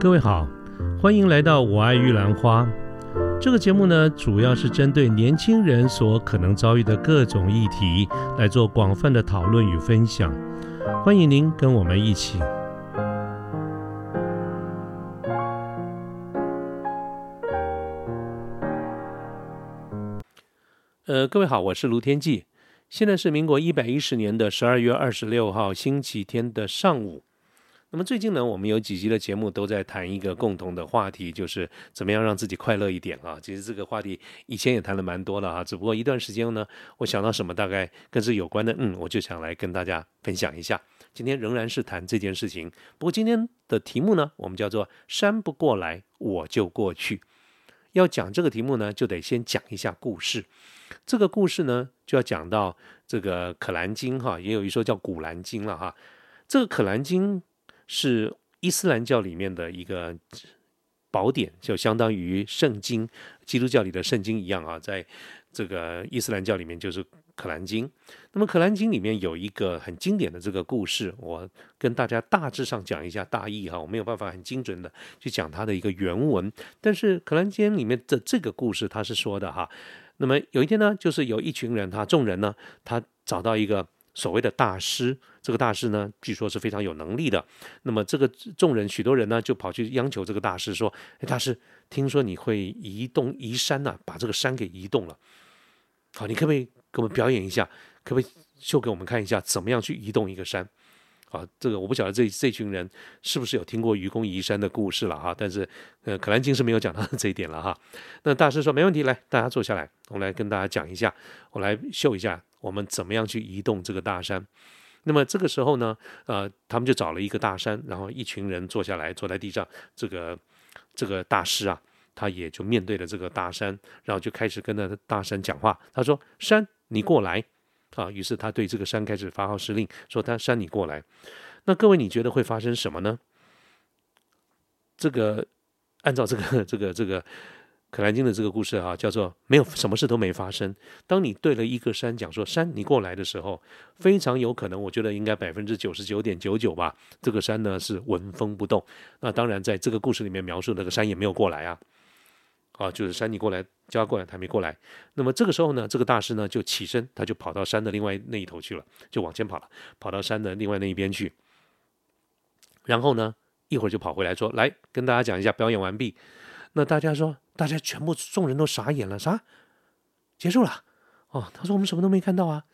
各位好，欢迎来到《我爱玉兰花》这个节目呢，主要是针对年轻人所可能遭遇的各种议题来做广泛的讨论与分享。欢迎您跟我们一起。呃，各位好，我是卢天记，现在是民国一百一十年的十二月二十六号星期天的上午。那么最近呢，我们有几集的节目都在谈一个共同的话题，就是怎么样让自己快乐一点啊。其实这个话题以前也谈了蛮多了啊，只不过一段时间呢，我想到什么大概跟这有关的，嗯，我就想来跟大家分享一下。今天仍然是谈这件事情，不过今天的题目呢，我们叫做“山不过来，我就过去”。要讲这个题目呢，就得先讲一下故事。这个故事呢，就要讲到这个《可兰经》哈，也有一说叫《古兰经》了哈。这个《可兰经》。是伊斯兰教里面的一个宝典，就相当于圣经，基督教里的圣经一样啊。在这个伊斯兰教里面，就是《可兰经》。那么，《可兰经》里面有一个很经典的这个故事，我跟大家大致上讲一下大意哈。我没有办法很精准的去讲它的一个原文，但是《可兰经》里面的这个故事，它是说的哈。那么有一天呢，就是有一群人，他众人呢，他找到一个。所谓的大师，这个大师呢，据说是非常有能力的。那么这个众人，许多人呢，就跑去央求这个大师说：“哎，大师，听说你会移动移山呐，把这个山给移动了。好，你可不可以给我们表演一下？可不可以秀给我们看一下，怎么样去移动一个山？啊，这个我不晓得这这群人是不是有听过愚公移山的故事了哈。但是，呃，可兰经是没有讲到这一点了哈。那大师说没问题，来，大家坐下来，我来跟大家讲一下，我来秀一下。”我们怎么样去移动这个大山？那么这个时候呢，呃，他们就找了一个大山，然后一群人坐下来，坐在地上。这个这个大师啊，他也就面对着这个大山，然后就开始跟那大山讲话。他说：“山，你过来。”啊，于是他对这个山开始发号施令，说：“他山，你过来。”那各位，你觉得会发生什么呢？这个按照这个这个这个。可兰经的这个故事哈，叫做没有什么事都没发生。当你对了一个山讲说山你过来的时候，非常有可能，我觉得应该百分之九十九点九九吧，这个山呢是纹风不动。那当然，在这个故事里面描述那个山也没有过来啊，啊，就是山你过来叫他过来，他没过来。那么这个时候呢，这个大师呢就起身，他就跑到山的另外那一头去了，就往前跑了，跑到山的另外那一边去。然后呢，一会儿就跑回来说：“来跟大家讲一下，表演完毕。”那大家说。大家全部众人都傻眼了，啥？结束了？哦，他说我们什么都没看到啊。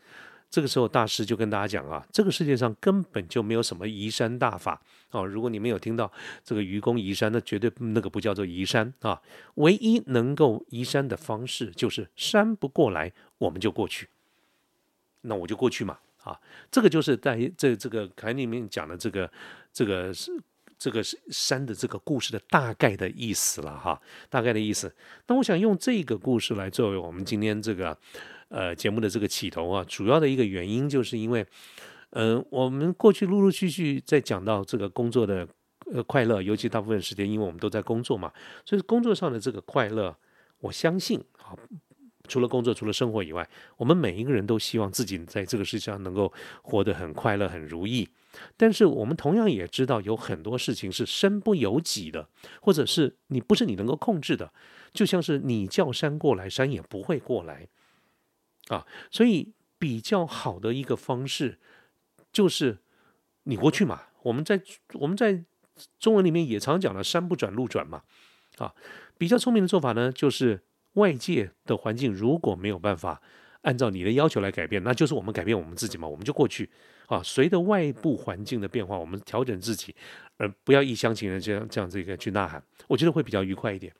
这个时候大师就跟大家讲啊，这个世界上根本就没有什么移山大法哦。如果你没有听到这个愚公移山，那绝对那个不叫做移山啊。唯一能够移山的方式就是山不过来，我们就过去。那我就过去嘛啊。这个就是在这这个凯里面讲的这个这个是。这个是山的这个故事的大概的意思了哈，大概的意思。那我想用这个故事来作为我们今天这个呃节目的这个起头啊，主要的一个原因就是因为，嗯，我们过去陆陆续续在讲到这个工作的呃快乐，尤其大部分时间，因为我们都在工作嘛，所以工作上的这个快乐，我相信啊。除了工作，除了生活以外，我们每一个人都希望自己在这个世界上能够活得很快乐、很如意。但是我们同样也知道，有很多事情是身不由己的，或者是你不是你能够控制的。就像是你叫山过来，山也不会过来啊。所以比较好的一个方式就是你过去嘛。我们在我们在中文里面也常讲了“山不转路转”嘛。啊，比较聪明的做法呢，就是。外界的环境如果没有办法按照你的要求来改变，那就是我们改变我们自己嘛，我们就过去啊，随着外部环境的变化，我们调整自己，而不要一厢情愿这样这样这个去呐喊，我觉得会比较愉快一点。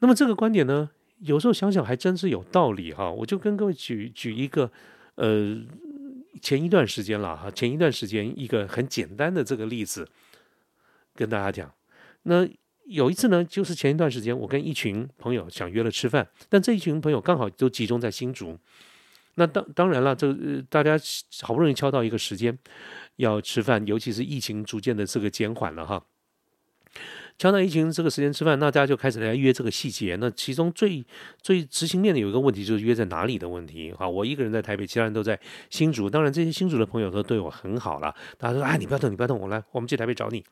那么这个观点呢，有时候想想还真是有道理哈。我就跟各位举举一个，呃，前一段时间了哈，前一段时间一个很简单的这个例子跟大家讲，那。有一次呢，就是前一段时间，我跟一群朋友想约了吃饭，但这一群朋友刚好都集中在新竹。那当当然了，这大家好不容易敲到一个时间要吃饭，尤其是疫情逐渐的这个减缓了哈，敲到疫情这个时间吃饭，那大家就开始来约这个细节。那其中最最执行面的有一个问题，就是约在哪里的问题啊。我一个人在台北，其他人都在新竹。当然，这些新竹的朋友都对我很好了，大家说：“哎，你不要动，你不要动，我来，我们去台北找你。”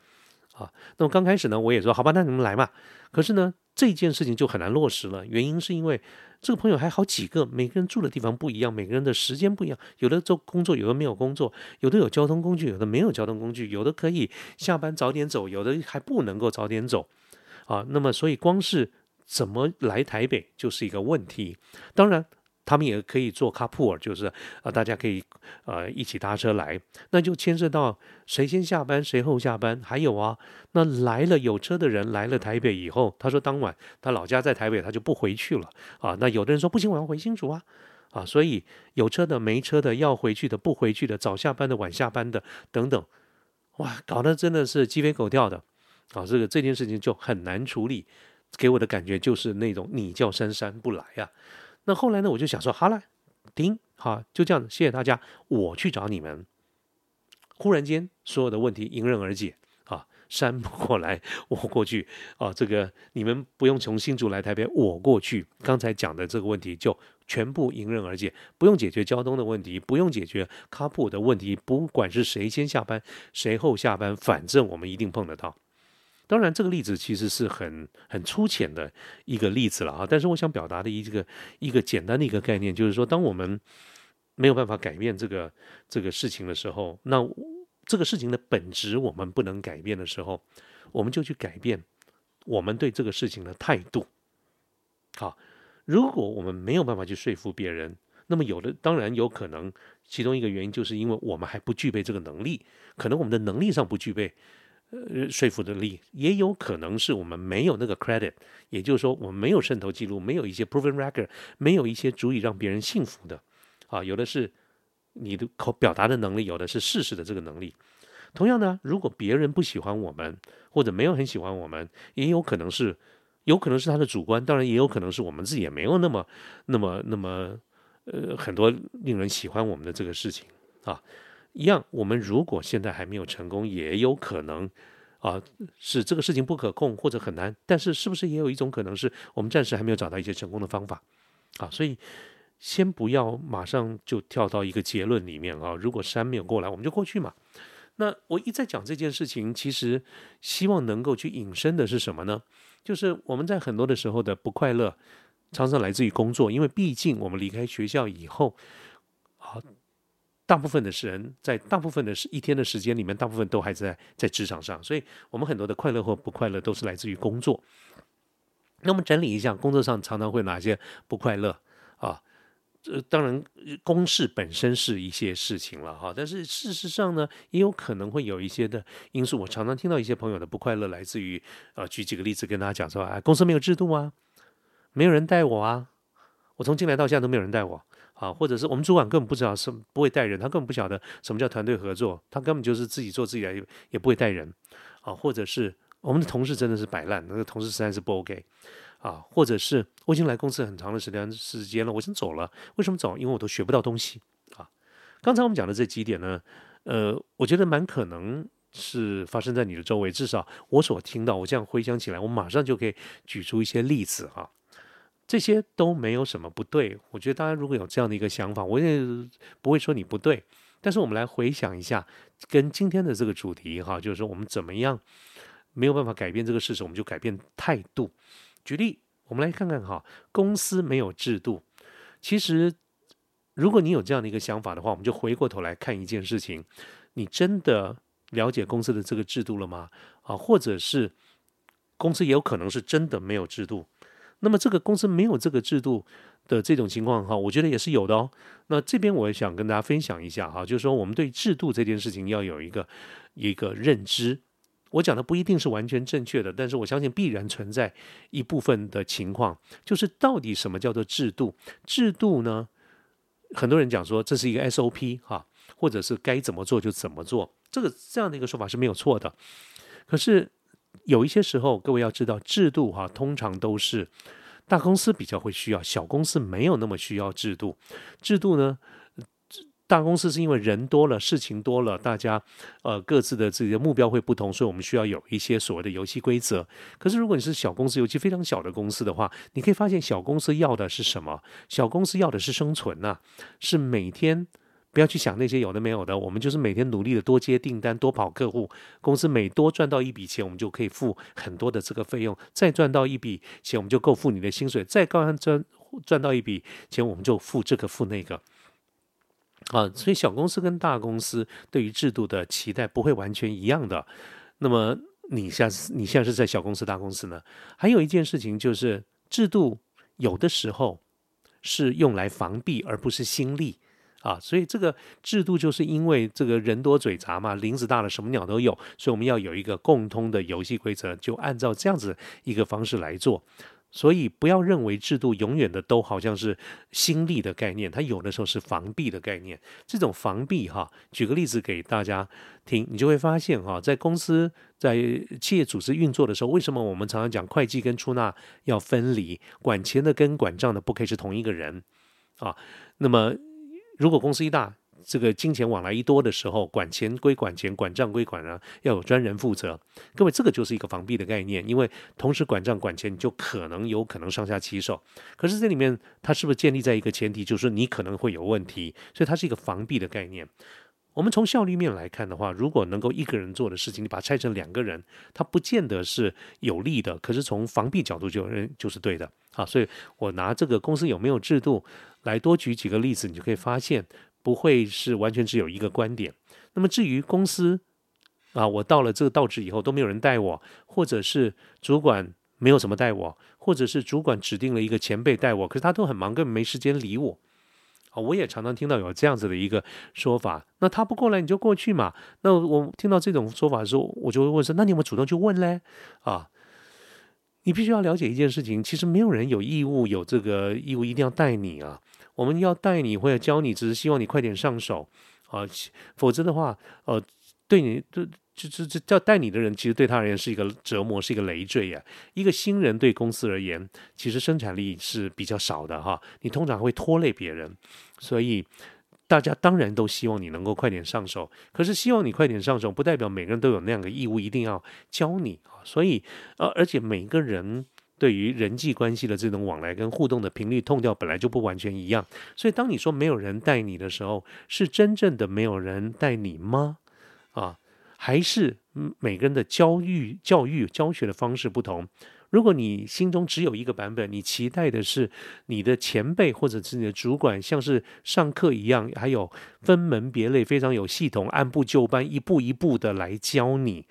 啊。那么刚开始呢，我也说好吧，那你们来嘛。可是呢，这件事情就很难落实了，原因是因为这个朋友还好几个，每个人住的地方不一样，每个人的时间不一样，有的做工作，有的没有工作，有的有交通工具，有的没有交通工具，有的可以下班早点走，有的还不能够早点走啊。那么所以光是怎么来台北就是一个问题，当然。他们也可以做 carpool，就是啊，大家可以呃一起搭车来，那就牵涉到谁先下班谁后下班。还有啊，那来了有车的人来了台北以后，他说当晚他老家在台北，他就不回去了啊。那有的人说不行，我要回新竹啊啊，所以有车的没车的要回去的不回去的早下班的晚下班的等等，哇，搞得真的是鸡飞狗跳的啊。这个这件事情就很难处理，给我的感觉就是那种你叫姗姗不来呀。那后来呢？我就想说，好了，停，好，就这样，谢谢大家，我去找你们。忽然间，所有的问题迎刃而解啊，山不过来，我过去啊，这个你们不用从新竹来台北，我过去。刚才讲的这个问题就全部迎刃而解，不用解决交通的问题，不用解决卡普的问题，不管是谁先下班，谁后下班，反正我们一定碰得到。当然，这个例子其实是很很粗浅的一个例子了啊。但是我想表达的一个一个简单的一个概念，就是说，当我们没有办法改变这个这个事情的时候，那这个事情的本质我们不能改变的时候，我们就去改变我们对这个事情的态度。好，如果我们没有办法去说服别人，那么有的当然有可能，其中一个原因就是因为我们还不具备这个能力，可能我们的能力上不具备。呃，说服的力也有可能是我们没有那个 credit，也就是说，我们没有渗透记录，没有一些 proven record，没有一些足以让别人信服的。啊，有的是你的口表达的能力，有的是事实的这个能力。同样呢，如果别人不喜欢我们，或者没有很喜欢我们，也有可能是，有可能是他的主观，当然也有可能是我们自己也没有那么、那么、那么呃很多令人喜欢我们的这个事情啊。一样，我们如果现在还没有成功，也有可能啊，是这个事情不可控或者很难。但是，是不是也有一种可能是我们暂时还没有找到一些成功的方法啊？所以，先不要马上就跳到一个结论里面啊。如果山没有过来，我们就过去嘛。那我一再讲这件事情，其实希望能够去引申的是什么呢？就是我们在很多的时候的不快乐，常常来自于工作，因为毕竟我们离开学校以后，啊。大部分的人在大部分的一天的时间里面，大部分都还在在职场上，所以我们很多的快乐或不快乐都是来自于工作。那么整理一下，工作上常常会哪些不快乐啊？这当然公事本身是一些事情了哈，但是事实上呢，也有可能会有一些的因素。我常常听到一些朋友的不快乐来自于呃，举几个例子跟大家讲说，啊，公司没有制度啊，没有人带我啊，我从进来到现在都没有人带我。啊，或者是我们主管根本不知道是不会带人，他根本不晓得什么叫团队合作，他根本就是自己做自己的，也不会带人。啊，或者是我们的同事真的是摆烂，那个同事实在是不 OK。啊，或者是我已经来公司很长的时间时间了，我先走了。为什么走？因为我都学不到东西。啊，刚才我们讲的这几点呢，呃，我觉得蛮可能是发生在你的周围，至少我所听到，我这样回想起来，我马上就可以举出一些例子哈。这些都没有什么不对，我觉得大家如果有这样的一个想法，我也不会说你不对。但是我们来回想一下，跟今天的这个主题哈，就是说我们怎么样没有办法改变这个事实，我们就改变态度。举例，我们来看看哈，公司没有制度。其实，如果你有这样的一个想法的话，我们就回过头来看一件事情：你真的了解公司的这个制度了吗？啊，或者是公司也有可能是真的没有制度。那么这个公司没有这个制度的这种情况哈，我觉得也是有的哦。那这边我也想跟大家分享一下哈，就是说我们对制度这件事情要有一个一个认知。我讲的不一定是完全正确的，但是我相信必然存在一部分的情况，就是到底什么叫做制度？制度呢？很多人讲说这是一个 SOP 哈，或者是该怎么做就怎么做，这个这样的一个说法是没有错的。可是。有一些时候，各位要知道，制度哈，通常都是大公司比较会需要，小公司没有那么需要制度。制度呢，大公司是因为人多了，事情多了，大家呃各自的自己的目标会不同，所以我们需要有一些所谓的游戏规则。可是如果你是小公司，尤其非常小的公司的话，你可以发现小公司要的是什么？小公司要的是生存呐，是每天不要去想那些有的没有的，我们就是每天努力的多接订单，多跑客户。公司每多赚到一笔钱，我们就可以付很多的这个费用；再赚到一笔钱，我们就够付你的薪水；再高赚赚到一笔钱，我们就付这个付那个。啊，所以小公司跟大公司对于制度的期待不会完全一样的。那么你下次你现在是在小公司大公司呢？还有一件事情就是制度有的时候是用来防弊，而不是心力。啊，所以这个制度就是因为这个人多嘴杂嘛，林子大了什么鸟都有，所以我们要有一个共通的游戏规则，就按照这样子一个方式来做。所以不要认为制度永远的都好像是心力的概念，它有的时候是防弊的概念。这种防弊哈，举个例子给大家听，你就会发现哈，在公司在企业组织运作的时候，为什么我们常常讲会计跟出纳要分离，管钱的跟管账的不可以是同一个人啊？那么如果公司一大，这个金钱往来一多的时候，管钱归管钱，管账归管账，要有专人负责。各位，这个就是一个防弊的概念，因为同时管账管钱，你就可能有可能上下其手。可是这里面它是不是建立在一个前提，就是你可能会有问题，所以它是一个防弊的概念。我们从效率面来看的话，如果能够一个人做的事情，你把它拆成两个人，它不见得是有利的。可是从防弊角度就就是对的啊。所以我拿这个公司有没有制度来多举几个例子，你就可以发现不会是完全只有一个观点。那么至于公司啊，我到了这个道职以后都没有人带我，或者是主管没有什么带我，或者是主管指定了一个前辈带我，可是他都很忙，根本没时间理我。啊，我也常常听到有这样子的一个说法，那他不过来你就过去嘛。那我听到这种说法的时候，我就会问说：那你有没有主动去问嘞？啊，你必须要了解一件事情，其实没有人有义务有这个义务一定要带你啊。我们要带你或者教你，只是希望你快点上手啊，否则的话，呃，对你对。这这这叫带你的人，其实对他而言是一个折磨，是一个累赘呀。一个新人对公司而言，其实生产力是比较少的哈。你通常会拖累别人，所以大家当然都希望你能够快点上手。可是希望你快点上手，不代表每个人都有那样的义务一定要教你啊。所以呃，而且每个人对于人际关系的这种往来跟互动的频率、痛调本来就不完全一样。所以当你说没有人带你的时候，是真正的没有人带你吗？啊？还是每个人的教育、教育、教学的方式不同。如果你心中只有一个版本，你期待的是你的前辈或者是你的主管，像是上课一样，还有分门别类、非常有系统、按部就班、一步一步的来教你，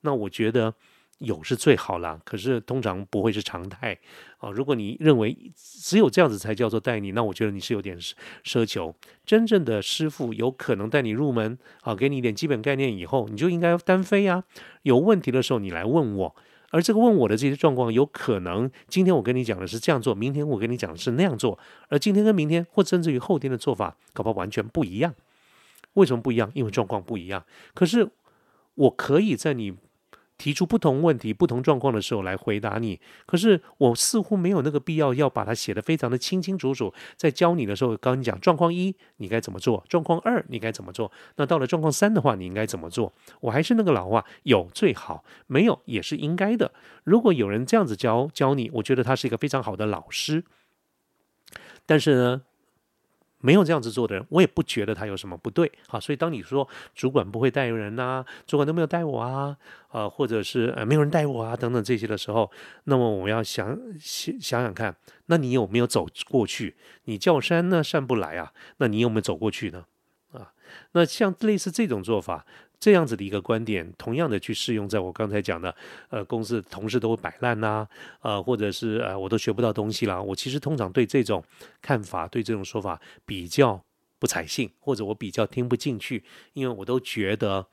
那我觉得。有是最好了，可是通常不会是常态啊。如果你认为只有这样子才叫做带你，那我觉得你是有点奢求。真正的师傅有可能带你入门啊，给你一点基本概念以后，你就应该单飞啊。有问题的时候你来问我，而这个问我的这些状况，有可能今天我跟你讲的是这样做，明天我跟你讲的是那样做，而今天跟明天或甚至于后天的做法，搞不好完全不一样。为什么不一样？因为状况不一样。可是我可以在你。提出不同问题、不同状况的时候来回答你，可是我似乎没有那个必要要把它写得非常的清清楚楚。在教你的时候，刚你讲状况一你该怎么做，状况二你该怎么做。那到了状况三的话，你应该怎么做？我还是那个老话，有最好，没有也是应该的。如果有人这样子教教你，我觉得他是一个非常好的老师。但是呢？没有这样子做的人，我也不觉得他有什么不对啊。所以当你说主管不会带人呐，主管都没有带我啊，啊，或者是呃没有人带我啊等等这些的时候，那么我要想想想看，那你有没有走过去？你叫山呢山不来啊，那你有没有走过去呢？那像类似这种做法。这样子的一个观点，同样的去适用在我刚才讲的，呃，公司同事都会摆烂呐，呃，或者是呃，我都学不到东西啦。我其实通常对这种看法，对这种说法比较不采信，或者我比较听不进去，因为我都觉得，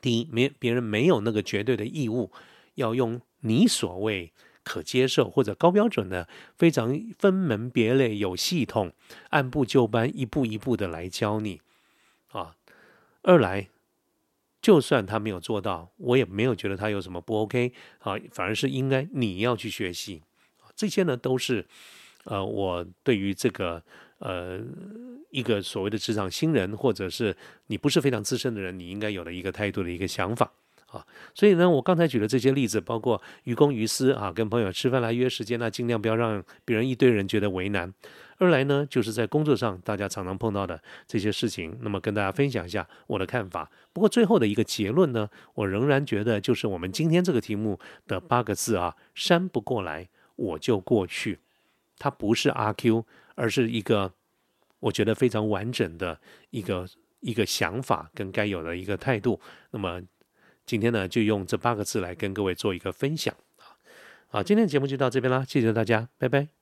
第一，没别人没有那个绝对的义务要用你所谓可接受或者高标准的，非常分门别类、有系统、按部就班、一步一步的来教你啊。二来。就算他没有做到，我也没有觉得他有什么不 OK 啊，反而是应该你要去学习。这些呢都是呃，我对于这个呃一个所谓的职场新人，或者是你不是非常资深的人，你应该有的一个态度的一个想法啊。所以呢，我刚才举的这些例子，包括于公于私啊，跟朋友吃饭来约时间那尽量不要让别人一堆人觉得为难。二来呢，就是在工作上大家常常碰到的这些事情，那么跟大家分享一下我的看法。不过最后的一个结论呢，我仍然觉得就是我们今天这个题目的八个字啊，山不过来我就过去，它不是阿 Q，而是一个我觉得非常完整的一个一个想法跟该有的一个态度。那么今天呢，就用这八个字来跟各位做一个分享啊。好，今天的节目就到这边啦，谢谢大家，拜拜。